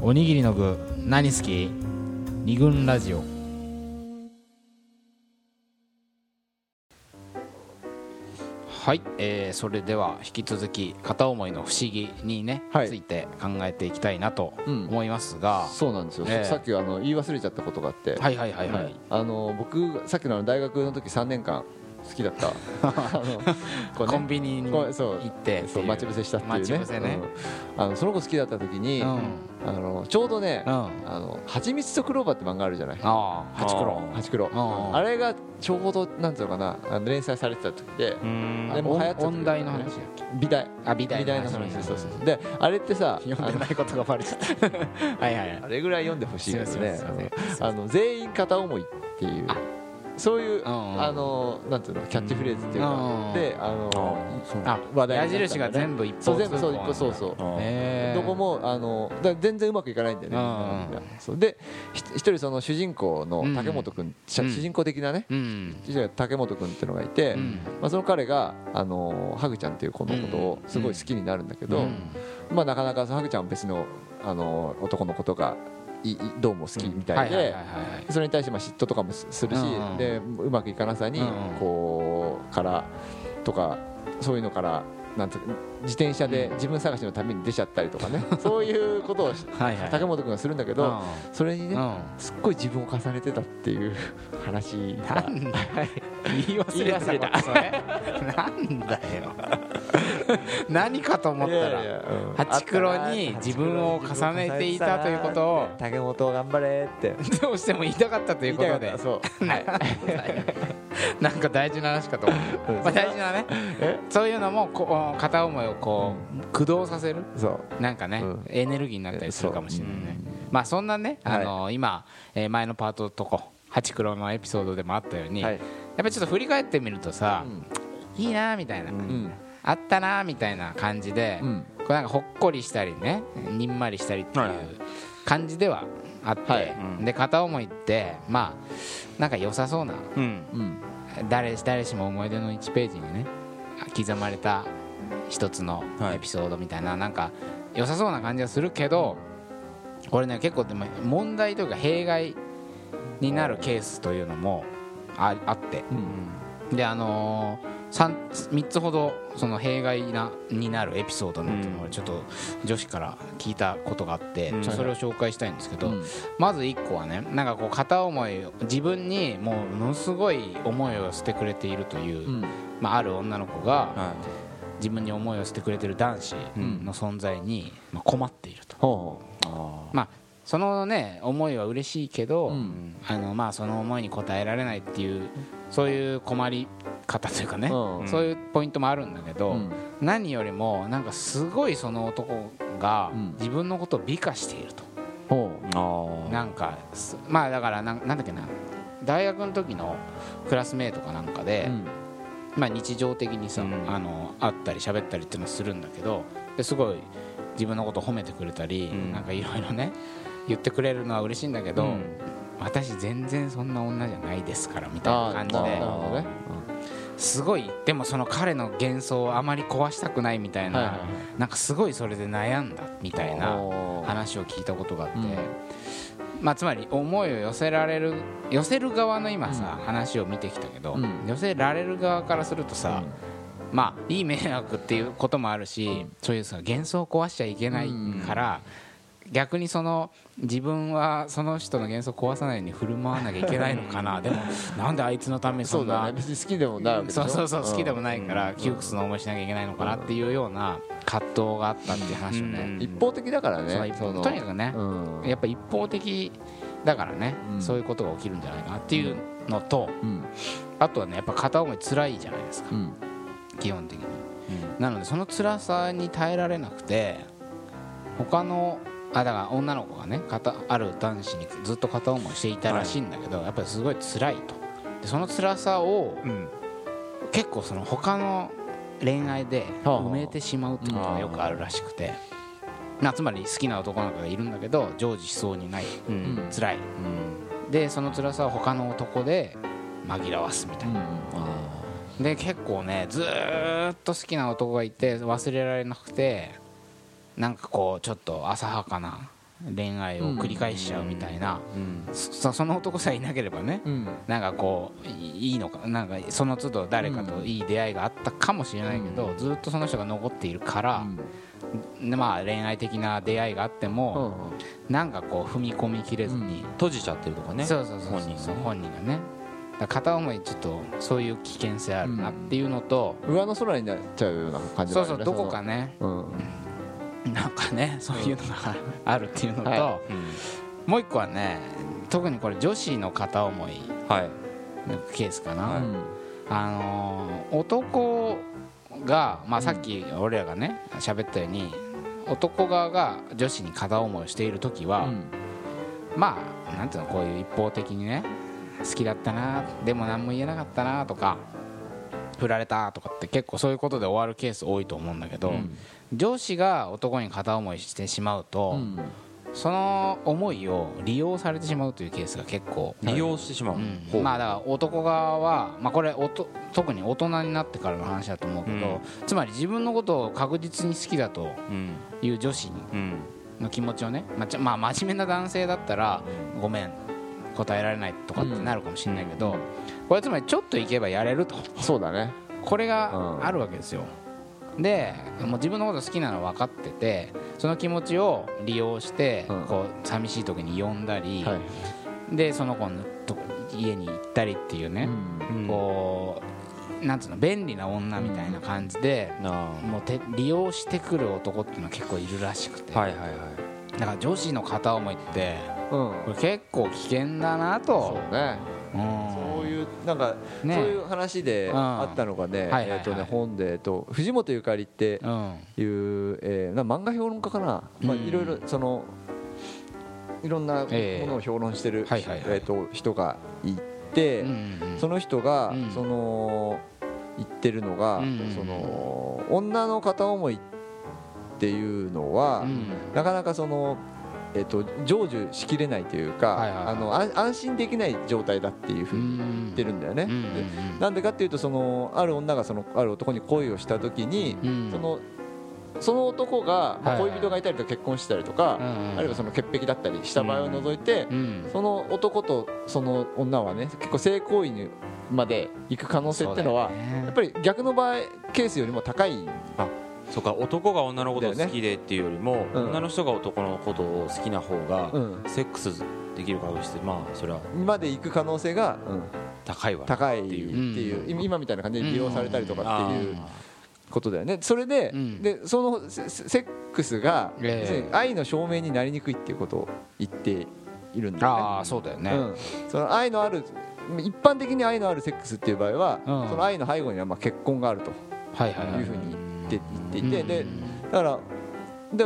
おにぎりの具何好き？二軍ラジオ。はい、えーそれでは引き続き片思いの不思議にね、はい。ついて考えていきたいなとうん。思いますが、そうなんですよ、ええさっきあの言い忘れちゃったことがあって、はいはいはいはい、あの僕さっきの大学の時3年間好きだった。コンビニに行ってそう待ち伏せしたっていうね。ね。うん。あのその子好きだった時に、うん。あのちょうどね、うん。ああの蜂蜜とクローバーって漫画あるじゃない？あハチクロハチクロん。あれがちょうどなんていうのかなあの連載されてた時でうん。でも流行ってた時音大の話だっけ？美大。あ美大の話。ね。そうそうそう。であれってさ読んでないことがバレちゃった。はいはいはい。あれぐらい読んでほしいですね。あの全員片思いっていう。あそういうあのなんていうのキャッチフレーズっていううんかであのそう。あ話題矢印が全部一方そう全部そうそうそう。どこもあのだ全然うまくいかないんだよね。そう。でひ一人その主人公の竹本君主人公的なね竹本君っていうのがいてうん。まあその彼があのハグちゃんっていう子のことをすごい好きになるんだけどうん。まあなかなかそのハグちゃんは別のあの男のことがいいどうも好きみたいでそれに対してまあ嫉妬とかもすするし、でうまくいかなさにこうからとかそういうのからなんて自転車でうん。自分探しのために出ちゃったりとかね、そういうことを竹本君がするんだけど、うん。それにね、うん。すっごい自分を重ねてたっていう話がなんだ言い忘れ忘れた。それ。なんだよ。何かと思ったらうん。ハチクロに自分を重ねていたということを。竹本頑張れって。どうしても言いたかったということで。はい なんか大事な話かと思う、まあ、大事なね。え？そういうのもこう片思いをこう駆動させる？そう。なんかね、うん。エネルギーになったりするかもしれないね。まあそんなね、はい。あの今、えー前のパートとこハチクロのエピソードでもあったように、はい。やっぱりちょっと振り返ってみるとさ、いいなみたいな、うん。あったなみたいな感じで、うん。これなんかほっこりしたりねにんまりしたりっていう感じではあって、はい。うん。で片思いってまあなんか良さそうなうん。うん。誰誰しも思い出の1ページにね刻まれた一つのはい。エピソードみたいな、なんか良さそうな感じがするけどこれね結構でも問題というか弊害になるケースというのもああって。であのー、3, 3つほどその弊害なになるエピソードなんていうのをちょっと女子から聞いたことがあって、それを紹介したいんですけど、うん。まず1個はねなんかこう片思いを自分にもうものすごい思いを捨てくれているという、うん。まあ、ある女の子がは自分に思いを捨てくれてる男子ん。の存在にまあ困っていると、まあそのね思いは嬉しいけど、うん。あのまあその思いに応えられないっていうそういう困り方というかね、ううん。そういうポイントもあるんだけど、うん。何よりもなんかすごいその男がうん。自分のことを美化していると、ほあなんかすまあだからなんなんだっけな。大学の時のクラスメートかなんかで、ううん。まあ、日常的にさ、うん。あの会ったり喋ったりっていうのをするんだけどですごい自分のことを褒めてくれたり、うん。なんかいろいろね言ってくれるのは嬉しいんだけど、うん。私全然そんな女じゃないですからみたいな感じですごいでもその彼の幻想をあまり壊したくないみたいな、はいなんかすごいそれで悩んだみたいな話を聞いたことがあって、うん。まあ、つまり思いを寄せられる寄せる側の今さ、うん。話を見てきたけど、うん。寄せられる側からするとさ、まあいい迷惑っていうこともあるし、そういうさ幻想を壊しちゃいけないから、逆にその自分はその人の幻想を壊さないように振る舞わなきゃいけないのかな。でもなんであいつのためにそんだね。別に好きでもないそうそうそう好きでもない。から窮屈な思いしなきゃいけないのかなっていうような葛藤があったっていう話をね、うん。一方的だからねとにかくね、うん。やっぱ一方的だからね、うん。そういうことが起きるんじゃないかなっていうのとうん。あとはねやっぱ片思い辛いじゃないですか。うん。基本的に。なのでその辛さに耐えられなくて他のあだから女の子がね片ある男子にずっと片思いしていたらしいんだけど、やっぱりすごい辛いと。でその辛さをうん。結構その他の恋愛ではあ。埋めてしまうってことがよくあるらしくて、まあ、つまり好きな男の子がいるんだけど成就しそうにないうん。辛い。でその辛さを他の男で紛らわすみたいな、で結構ねずーっと好きな男がいて忘れられなくてなんかこうちょっと浅はかな恋愛を繰り返しちゃうみたいな、うん。そその男さえいなければねうん。なんかこういいいのかなんかその都度誰かといい出会いがあったかもしれないけど、ずっとその人が残っているから、でまあ恋愛的な出会いがあっても、なんかこう踏み込みきれずに、閉じちゃってるとかね。そうそうそうそう本人がね。本人がね。だから片思いちょっとそういう危険性あるなっていうのと、上の空になっちゃうような感じね。そうそうどこかね。うん なんかねそういうのがあるっていうのと、はうん。もう一個はね特にこれ女子の片思いはい。のケースかな、はい。あのー男が、まあ、さっき俺らがね喋ったように男側が女子に片思いをしている時は、うん。まあなんていうのこういう一方的にね好きだったなでも何も言えなかったなとか振られたとかって結構そういうことで終わるケース多いと思うんだけど、上司が男に片思いしてしまうと、うん。その思いを利用されてしまうというケースが結構利用してしまう、うん。まあだから男側は、まあ、これおと特に大人になってからの話だと思うけど、うん。つまり自分のことを確実に好きだとうん。いう女子うん。の気持ちをね、まあまあ、真面目な男性だったらごめん答えられないとかってなるかもしれないけど、これつまりちょっと行けばやれると。そうだね。これがあるわけですよ。でもう自分のこと好きなの分かっててその気持ちを利用して、うん。こう寂しい時に呼んだり、はい。でその子のと家に行ったりっていうね、うん。こうなんつうの便利な女みたいな感じで、なあもうて利用してくる男っていうのは結構いるらしくて、はいはいはい。だから女子の片思いってうん。結構危険だなと。そうね。うん。そういうなんかね。そういう話でうん。あったのがねはいはいはい。えっとね本でえっと藤本ゆかりってうん。いうえーな漫画評論家かな。まあうん。いろいろそのいろんなもえ。えのを評論してるはいはいはい。えっと人がいてその人がうん。その言ってるのがうん。その女の片思いっていうのはうん。なかなかそのえっと成就しきれないというかはいはいはい。あの安安心できない状態だっていうふうに言ってるんだよね。うんなんでかっていうとそのある女がそのある男に恋をした時にうん。そのその男が恋人がいたりとか結婚してたりとかあるいはその潔癖だったりした場合を除いてうんその男とその女はね結構性行為にまで行く可能性っていうのはやっぱり逆の場合ケースよりも高いそうか男が女のことを好きでっていうよりも、うん。女の人が男のことを好きな方が、うん。セックスできる確率ってまあそれは。まで行く可能性がうん。高いわ。高いっていいう。う。今今みたいな感じで利用されたりとかっていうあことだよね。それでうん。でそのセセックスが愛の証明になりにくいっていうことを言っているんだよね。ああそうだよね。うん、その愛のある一般的に愛のあるセックスっていう場合は、うん。その愛の背後にはまあ結婚があるとはいはいはい。いうふうに言って言っていて、でうん。だからで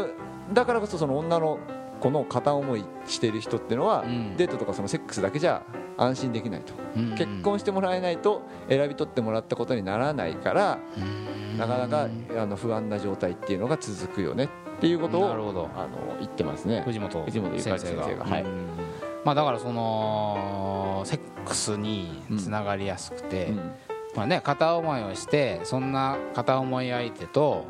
だからこそその女の子の片思いしている人っていうのは、うん。デートとかそのセックスだけじゃ安心できないと、うん結婚してもらえないと選び取ってもらったことにならないから、うん。なかなかあの不安な状態っていうのが続くよねっていうことをなるほど。あの言ってますね。藤本藤本ゆかり先生が。はい。うん。まあだからそのセックスにつながりやすくて、うんまあね、片思いをしてそんな片思い相手と、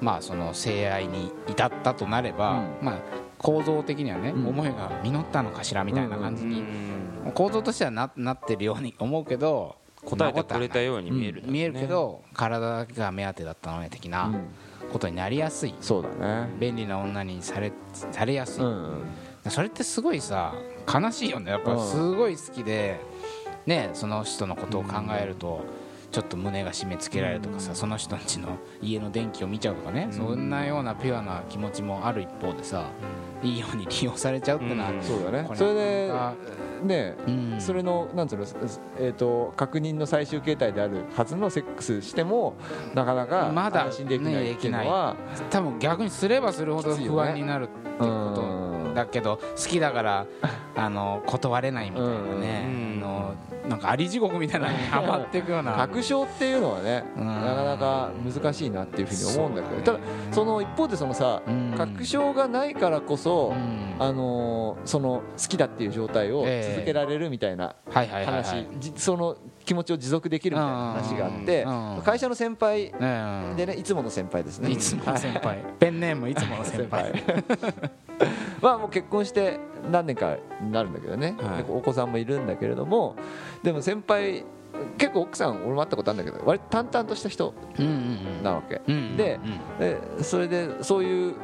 まあ、その性愛に至ったとなれば、うまあ、構造的にはね、うん。思いが実ったのかしらみたいな感じに、うん構造としてはななってるように 思うけど答えてくれたよように見える、見えるけど体だけが目当てだったのね的なうん。ことになりやすい。そうだね。便利な女にされされやすい、うん。それってすごいさ悲しいよね。やっぱうん。すごい好きで、ね、その人のことを考えると、ちょっと胸が締め付けられるとかさ、その人んちの家の電気を見ちゃうとかね、そんなようなピュアな気持ちもある一方でさ、いいように利用されちゃうってのは、うん。そうだね。それであね、うん。それのなんつうの、えー、と確認の最終形態であるはずのセックスしてもなかなかまだ安心できないっていうのは、多分逆にすればするほど不安になるっていうこと。うんだけど好きだから あの断れないみたいなね、のなんかあり地獄みたいなのにはまっていくような。確証っていうのはね、うん。なかなか難しいなっていうふうに思うんだけど、ただその一方でそのさ、うん。確証がないからこそ、うん。あのーその好きだっていう状態をええ。続けられるみたいな話、じその気持ちを持続できるみたいな話があって、会社の先輩うん。でねいつもの先輩ですね。いつもの先輩。ペンネームいつもの先輩 まあもう結婚して何年かになるんだけどね、はい。でお子さんもいるんだけれども。でも先輩結構奥さん俺も会ったことあるんだけど割と淡々とした人なわけ、でそれでそういう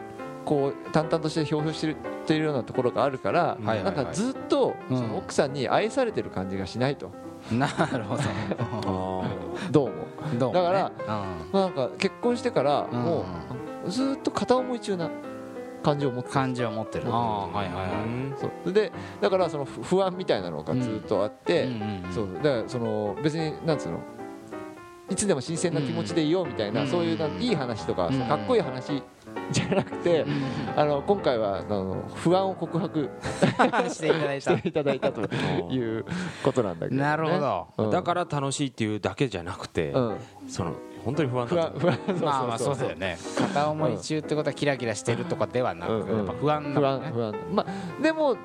こう淡々としてひょうひょうしてるっていうようなところがあるから、なんかずっとうん。その奥さんに愛されてる感じがしないと、なるほ あどうもどどうもね？だからうん。なんか結婚してからもうずっと片思い中な感じを持って感じを持ってる。ああはいはいはい。でだからその不不安みたいなのがずっとあって、うんそう。だからその別になんつうの？いつでも新鮮な気持ちでいようみたいな、うん。そういうなんいい話とか、うん。かっこいい話じゃなくて、うん。あの今回はあの不安を告白 していただいしたていただいたということなんだけど、ね、なるほど。うん。だから楽しいっていうだけじゃなくて、うん、その本当に不安不安不安そうそうそう。まあまあそうだよね。片思い中ってことはキラキラしてるとかではなくうんうん。やっぱ不安だ不もんね。安不安。まあでも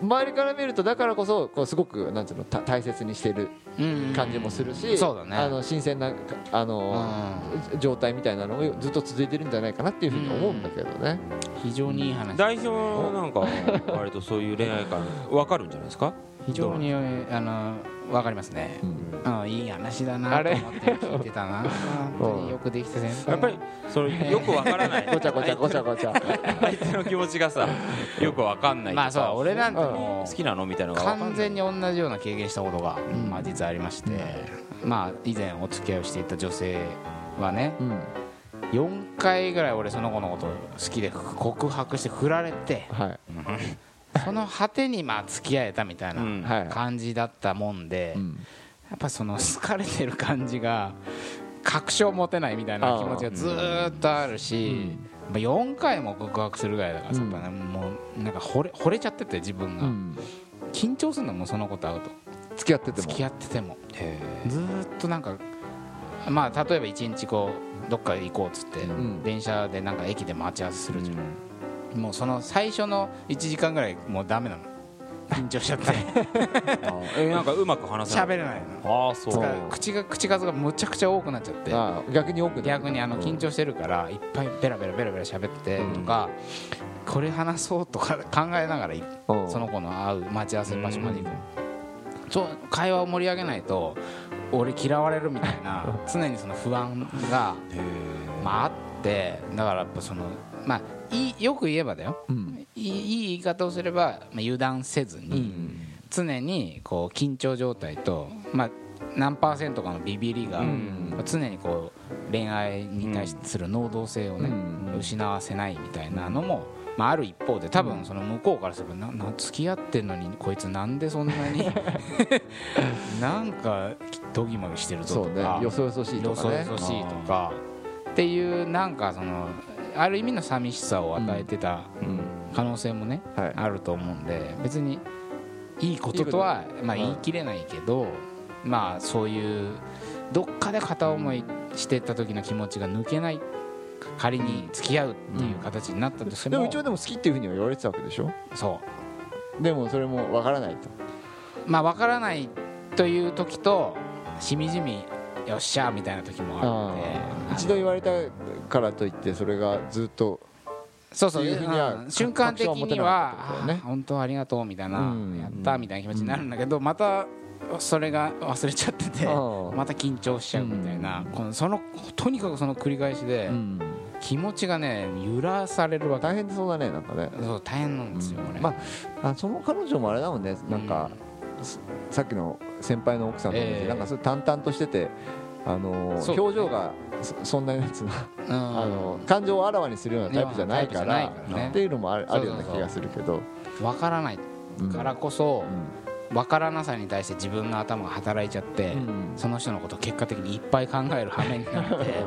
周りから見るとだからこそこうすごくなんつうのた大切にしてるうんうん。感じもするし、そうだね。あの新鮮なあうの、ん。状態みたいなのがずっと続いてるんじゃないかなっていうふうに思うんだけどね、非常にいい話。代表なんか割とそういう恋愛観分かるんじゃないですか？非常にあのわかりますね。うんうん。いい話だなあれと思って聞いてたな。本当によくできて先輩やっぱりそれよく分からない。ごちゃごちゃごちゃごちゃ。相手の気持ちがさよく分かんないまあそう俺なんても好きなの？みたいなのが分かんない完全に同じような経験したことが、うん。まあ、実はありまして、まあ以前お付き合いをしていた女性はねうん。4回ぐらい俺その子のこと好きで告白して振られてはいその果てにまあ付き合えたみたいな感じだったもんで、うん。やっぱその好かれてる感じが確証持てないみたいな気持ちがずーっとあるし、まあ4回も告白するぐらいだからさ、うん。やっぱねもうなんか惚れ惚れちゃってて自分が、うん。緊張するのもうその子と会うと。付き合ってても？付き合ってても。へずーっとなんかまあ例えば一日こうどっか行こうっつって、ん。電車でなんか駅で待ち合わせするじゃん、もうその最初の1時間ぐらいもうダメなの。緊張しちゃって。えなんかうまく話せない。喋れないの。ああそう。口が口数がむちゃくちゃ多くなっちゃって。逆に多く逆にあの緊張してるからいっぱいベラベラベラベラ喋ってとか、これ話そうとか考えながらその子の会う待ち合わせ場所まで行くそう会話を盛り上げないと俺嫌われるみたいな常にその不安が、まあ、あってだからやっぱそのまあいいよく言えばだよ。うん。いい言い方をすれば、まあ、油断せずうに、ん。常にこう緊張状態と、まあ、何パーセントかのビビりが、うん。常にこう恋愛に対する能動性をね、うん。失わせないみたいなのも、まあ、ある一方で多分その向こうからすればなな付き合ってんのにこいつなんでそんなに？なんかどぎまぎしてるぞとか。よそよそしいとよそよそしいとか。っていうなんかそのある意味の寂しさを与えてたうん。可能性もね、はい。あると思うんで別にいいこととはまあ、うん。言い切れないけど、まあそういうどっかで片思いしてた時の気持ちが抜けない仮に付き合うっていう形になったとしても,、でも一応でも好きっていうふうには言われてたわけでしょ？そでもそれもわからないと。うまあ分からないという時としみじみよっしゃみたいな時もあってあ一度言われたからといってそれがずっとそうそう。いうふうにはうん瞬間的にはね。あ本当ありがとうみたいな、うん。やったみたいな気持ちになるんだけど、またそれが忘れちゃっててうんまた緊張しちゃうみたいな、うん。このそのとにかくその繰り返しで、うん。気持ちがね揺らされるわけ。大変そうだねなんかね。そう大変なんですよ、まああその彼女もあれだもんね。なんか、さっきの先輩の奥さんとええ。なんかそれ淡々としててあの表情がそそんなやつな、うん。あの感情をあらわにするようなタイプじゃないからね。っていうのもあるあるような気がするけど。分からないうんからこそうん。分からなさに対して自分の頭が働いちゃって、うん。その人のことを結果的にいっぱい考える羽目になって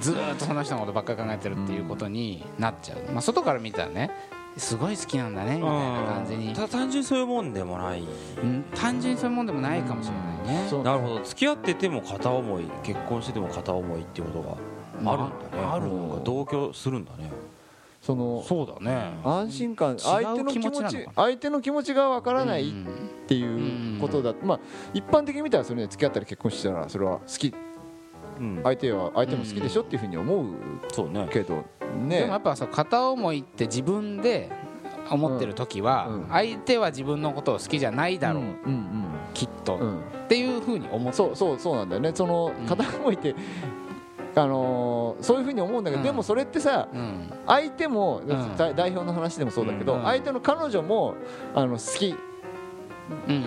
ずーっとその人のことばっかり考えてるっていうことになっちゃう、まあ、外から見たらねすごい好きなんだねみたいな感じに。ただ単純にそういうもんでもない。うん。単純にそういうもんでもないかもしれないね、そう。なるほど。付き合ってても片思い結婚してても片思いっていうことがあるんだね。ある。なんか同居するんだね。そのそうだね。安心感相手の気持ち相手の気持ちがわからないっうん。ていうことだ。まあ一般的に見たらそれね付き合ったり結婚してたらそれは好き。うん相手は相手も好きでしょっていうふうに思うそうね。けどでもねやっぱさ片思いって自分で思ってる時は、うん。相手は自分のことを好きじゃないだろう、うん。うんきっと、っていうふうに思ってそうそうそうなんだよね。そのうん。片思いって、あのーそういうふうに思うんだけど、うん。でもそれってさうん。相手も、ん。代代表の話でもそうだけど、うん。相手の彼女もあの好き。うん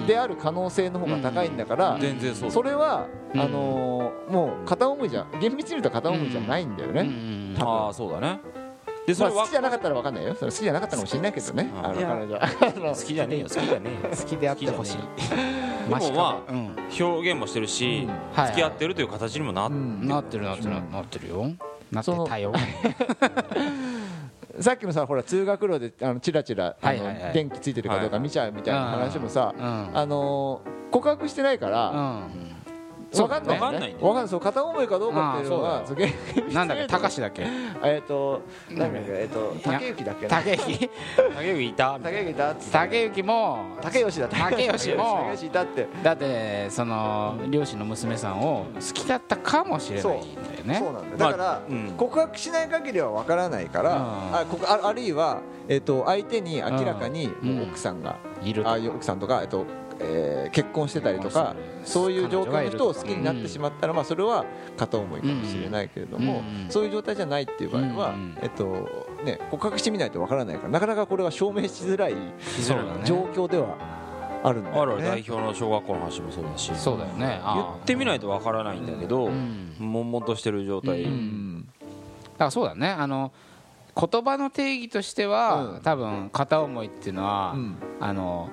である可能性の方が高いんだから、うん。全然そうそれは、うん。あのーもう片思いじゃ厳密に言うと片思いじゃないんだよね、うん。うん。多分。ああそうだね。でそまあ、れは好きじゃなかったら分かんないよ。それ好きじゃなかったかもしれないけどね。うんあのいや。彼女。好きじゃねえよ。好きじゃねえよ。好きであってほしい。でもまあ、うん。あ表現もしてるし、うん。はい付き合ってるという形にもなっうん。なってるなってる。ななってるよ。なってたよ さっきのさほら通学路であのチラチラあの電気ついてるかどうか見ちゃうみたいな話もさ、うん。あのー告白してないから、うん分かんないわかんないんだよわかんない。そう片思いかどうかっていうのはなんだっけ高志だっけ？えっとなんだっけ？えっと竹内だっけな？竹内。竹内いた竹内だっつって。竹内も竹吉だ竹吉も竹吉いたって。だってその両親の娘さんを好きだったかもしれないんだよね。そう。なんだだから、まあうん。告白しない限りは分からないから、うん。あこああるいは、えっと相手に明らかに奥さんが、いると。ああいう奥さんとか、えっとえー結婚してたりとかそういう状況の人を好きになってしまったら、まあ、それは片思いかもしれないけれども、うんそういう状態じゃないっていう場合は、うんえっとね、告白してみないと分からないからなかなかこれは証明しづらい状況ではあるんだよあるある。代ね。表の小学校の話もそうだし。そうだよね。言ってみないとわからないんだけど、うん。悶々としてる状態、ううん。だからそうだね。あの言葉の定義としては、うん。多分片思いっていうのは、うん。あの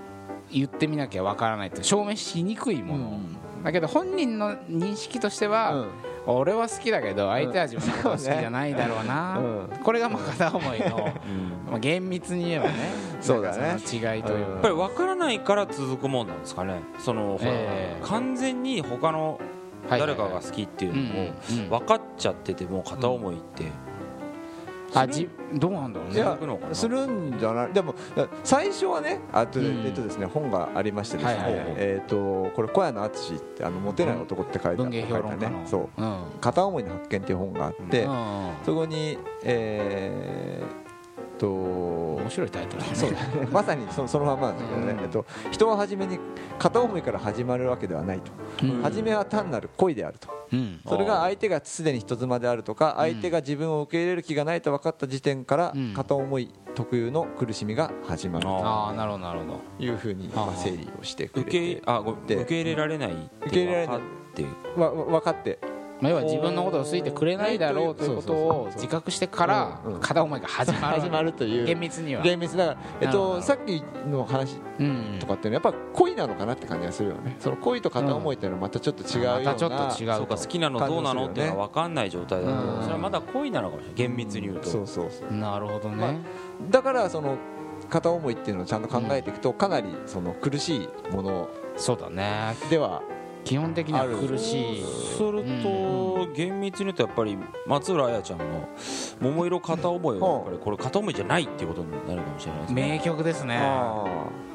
言ってみなきゃわからないって証明しにくいもの、だけど本人の認識としては、うん。俺は好きだけど相手は自分のこと好きじゃないだろうな、うん。これがまあ片思いの、うん。まあ、厳密に言えばね。そうだね。違いといううん。やっぱり分からないから続くもんなんですかね。その、完全に他のはい誰かが好きっていうのを分かっちゃってても片思いってあじどうなんだろうね。いやするんじゃない？でもだ最初はねあと,、うん。えっとですね本がありましてですね、はいはいはい。えっ、とこれ小屋の淳ってあのモテない男って書いてあ文芸評論家の。ね。そう。うん。片思いの発見っていう本があって、うんそこにえーっと面白いタイトルだね。そう。まさにそそのままなんですけどね、うん。えっと、人は初めに片思いから始まるわけではないと、うん。初めは単なる恋であると。うん。それが相手がすでに人妻であるとか相手が自分を受け入れる気がないと分かった時点からうん。片思い特有の苦しみが始まると。ああなるほどなるほど。いうふうに整理をしてくれ受け入て受け入れられないって受け入れられない。分かって。わわ分かってまあ要は自分のことを好いてくれないだろうということを自覚してから片思いが始まる。始まるという。厳密には。厳密だ。から、えっと、さっきの話うんとかっていうのはやっぱ恋なのかなって感じがするよね。その恋と片思いっていうのはまたちょっと違うような、またちょっと違うそうか好きなのどうなのっていうのが分かんない状態だと。うん。それはまだ恋なのかもしれない。厳密に言うと。そうそうそうなるほどまあねだからその片思いっていうのをちゃんと考えていくとかなりその苦しいものそうだね。では基本的には苦しい。そうすると厳密に言うとやっぱり松浦綾ちゃんの「桃色片思い」はやっぱりこれ片思いじゃないっていうことになるかもしれないですね。名曲ですね。あ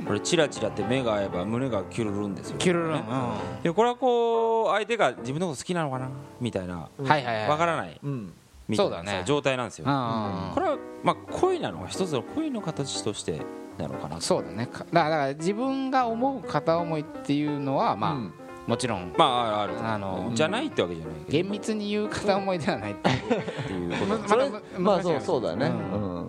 これチラチラって目が合えば胸がキュルルンですよ。キュルルン。ね。うん。でこれはこう相手が自分のこと好きなのかな？みたいな。うんはいはいはい。わからない。ーうん。みたいな。そうだね。状態なんですよ。うんこれはまあ恋なのが一つの恋の形としてなのかなそうだね。かだからだから自分が思う片思いっていうのはまあうんもちろん。まあある。あのじゃないってわけじゃないけど。厳密に言う片思いではない。っていうこと。それまあそうそうだね、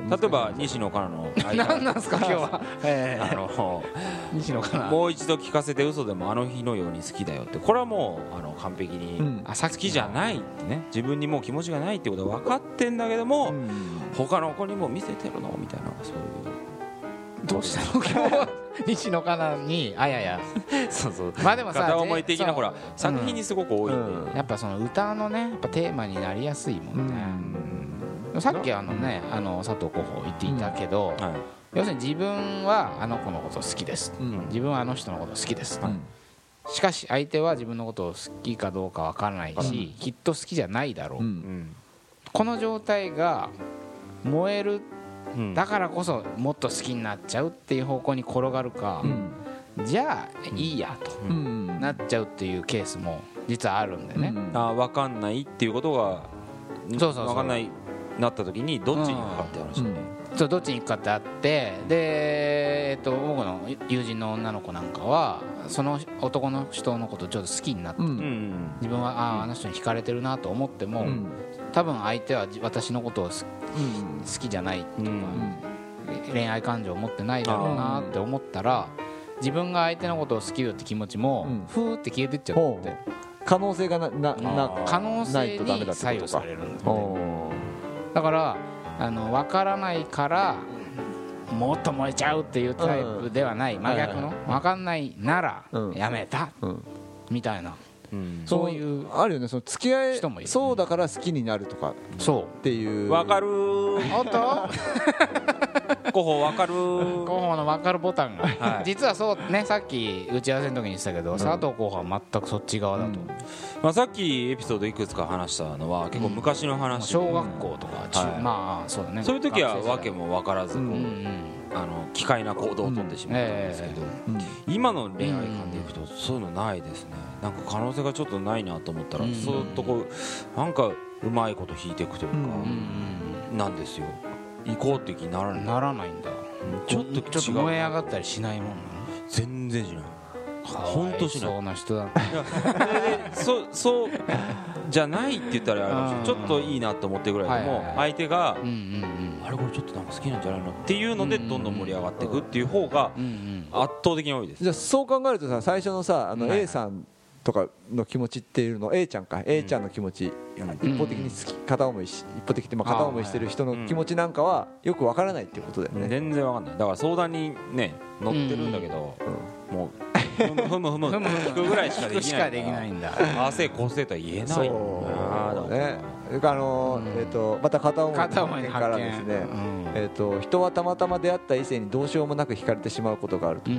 例えば西野カナの 何なんですか今日は。えあのえ西野かなもう一度聞かせて嘘でもあの日のように好きだよって。これはもうあの完璧に好きじゃないってね。自分にもう気持ちがないってことは分かってんだけども、うん。他の子にも見せてるの？みたいなそういうどうしたの？今日は西野かなにあやや。そうそう。まあでもさ片思い的なほら作品にすごく多い。んで、うん。やっぱその歌のねやっぱテーマになりやすいもんね、さっきあのねあの佐藤候補言っていたけど、はい。要するに自分はあの子のこと好きです。うん。自分はあの人のこと好きです、うん。しかし相手は自分のことを好きかどうかわからないし、きっと好きじゃないだろう、うんうん。この状態が燃えるうん。だからこそもっと好きになっちゃうっていう方向に転がるかう、ん。じゃあいいやとうん。なっちゃうっていうケースも実はあるんでね、うん。あ分かんないっていうことがそうそうそう。分かんないなった時にどっちに行くかって話だね、そうどっちに行くかってあってで、えっと、僕の友人の女の子なんかはその男の人のことちょっと好きになって、うん。うん。自分はあああの人に惹かれてるなと思っても、うん多分相手はじ私のことを好うん。好きじゃないうんうん。恋愛感情を持ってないだろうなって思ったら自分が相手のことを好きだって気持ちもうん。ふーって消えてっちゃほうって可能性がななな可能ない性とダメだってに左ことか。右されるんだよねおだからあの分からないからもっと燃えちゃうっていうタイプではない。真逆の。はい分かんないならうん。やめた。みたいなうん。そういうあるよね。その付き合い人もいる。そうだから好きになるとか。っそていう。わかる。うおっと候補わかる。候補の分かるボタンが、はい。実はそうねさっき打ち合わせの時に言ってたけど、佐藤候補は全くそっち側だと、まあ、さっきエピソードいくつか話したのは結構昔の話。で、小学校とか中、はい。まあそうだね。そういう時は訳も分からずこう、うんうん。うんあの機械な行動をとってしまったんですけど、うん。今の恋愛観でいくとそういうのないですねなんか可能性がちょっとないなと思ったら、うん。そーっとこうなんかうまいこと引いていくというか、うん。なんですよ。行こうって気にならない、うんならないんだ。うんちょっとちょっと燃え上がったりしないもんな。の全然しない。ほんとしないそうな人だ そそうじゃないって言ったらあれかもしれないちょっといいなと思ってるぐらいでも相手があれこれちょっとなんか好きなんじゃないのっていうのでどんどん盛り上がっていくっていう方が圧倒的に多いです。じゃあそう考えるとさ最初のさあのはい。A さんとかの気持ちっていうの A ちゃんか。A ちゃんの気持ち。一方的に好き片思いし一方的にまあ片思いしてる人の気持ちなんかはよくわからないっていうことだよね。全然わかんない。だから相談にね乗ってるんだけどもうふむふむふむふむふむ聞くぐらいしかできないんだああせこうせとは言えないそうねあのうんえっとまた片思いからですねうんえっと人はたまたま出会った異性にどうしようもなく惹かれてしまうことがあると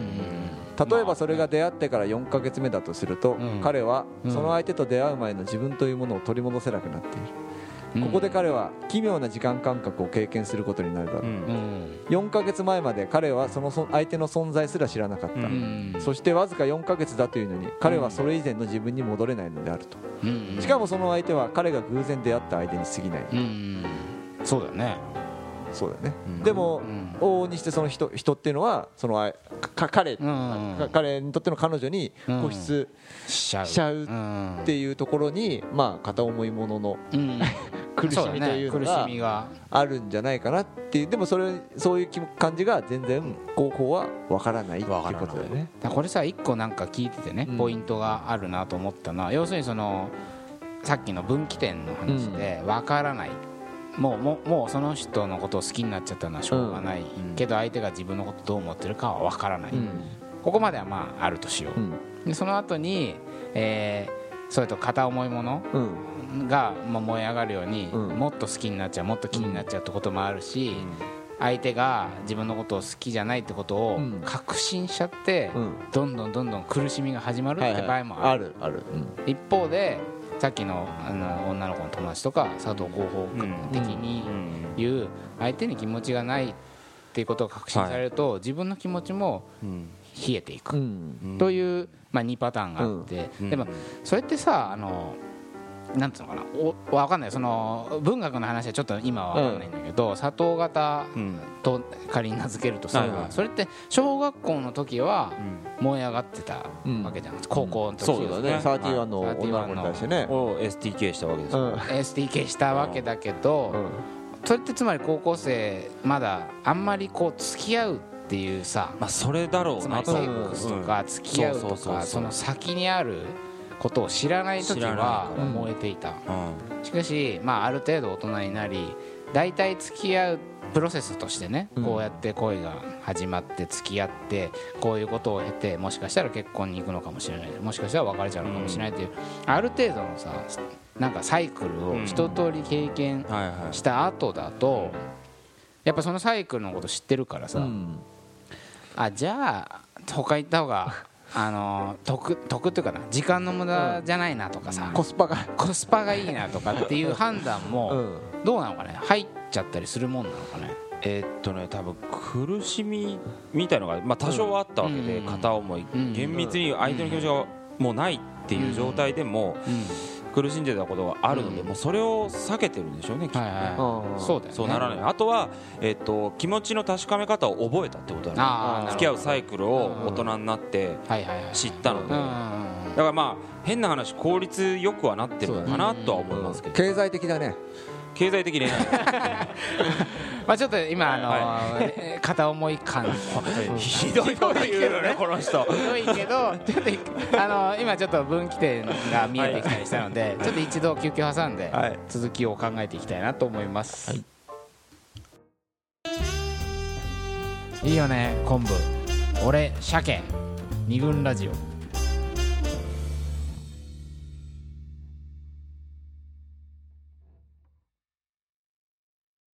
例えばそれが出会ってから4ヶ月目だとすると、うん。彼はうん。その相手と出会う前の自分というものを取り戻せなくなっている、うん。ここで彼は奇妙な時間感覚を経験することになるだろう、うん。うん4ヶ月前まで彼はそのそ相手の存在すら知らなかった、ううん。そしてわずか4ヶ月だというのに彼はそれ以前の自分に戻れないのであると。うん。しかもその相手は彼が偶然出会った相手に過ぎない、そうだよねそうだよね、うん。でもうん。往々にしてその人人っていうのはそのあか彼、うんか彼にとっての彼女にうん。固執しちゃう。っていうところに、まあ、片思いもののうん。苦しみというの苦が。あるんじゃないかなっていうでもそれそういう気感じが全然高校はわからないっていうことだよね。これさ一個なんか聞いててねうん。ポイントがあるなと思ったのは要するにそのさっきの分岐点の話で分からないもうもうもうその人のことを好きになっちゃったのはしょうがないんけど相手が自分のことどう思ってるかは分からない。うん。ここまではまああるとしよう。でその後にえーそれと片思いものうん。がまあ燃え上がるようにうん。もっと好きになっちゃうもっと気になっちゃうってこともあるし相手が自分のことを好きじゃないってことをうん。確信しちゃってうん。どんどんどんどん苦しみが始まるって場合もああるる。ある、一方でさっきのあの女の子の友達とか佐藤候補的に言う相手に気持ちがないっていうことを確信されると自分の気持ちも冷えていくうん。というまあ2パターンがあって。うん。でもそれってさあのなんつうのかな？おわかんない。その文学の話はちょっと今はわかんないんだけど佐藤型と仮に名付けるとさそれって小学校の時は燃え上がってたうん。わけじゃん。高校の時そうだね。サーティワンの女の子に対してね。を STK したわけですようん。STK したわけだけどうん。それってつまり高校生まだあんまりこう付き合うっていうさまあそれだろうつまりセックスとか付き合うとかその先にあることを知らない時は燃えていた。うん。しかしまあある程度大人になり大体付き合うプロセスとしてねうん。こうやって恋が始まって付き合ってこういうことを経てもしかしたら結婚に行くのかもしれない。もしかしたら別れちゃうのかもしれないっていうある程度のさなんかサイクルを一通り経験した後だとやっぱそのサイクルのこと知ってるからさ、うん。あじゃあ他行った方があの得得っていうかな時間の無駄じゃないなとかさ、コスパが、コスパがいいなとかっていう判断うもん。どうなのかね入っちゃったりするもんなのかね。えーっとね多分苦しみみたいのがまあ多少はあったわけでうん。片思いうん。厳密に相手の気持ちがもうないっていう状態でも苦しんでたことがあるので、うん。もうそれを避けてるんでしょうねきっとはいはい。そうだよね。そうならない。あとは、えっと気持ちの確かめ方を覚えたってことだね。付き合うサイクルを大人になって知ったので、だうんからまあ変な話効率よくはなってるのかなとは思いますけど、経済的だね。経済的恋愛 まあちょっと今あの片思い感 ひどいこと言うよね この人。ひどいけどちょっと あの今ちょっと分岐点が見えてきたりしたのでちょっと一度休憩挟んではい。続きを考えていきたいなと思います、い、いよね昆布。俺鮭。二軍ラジオ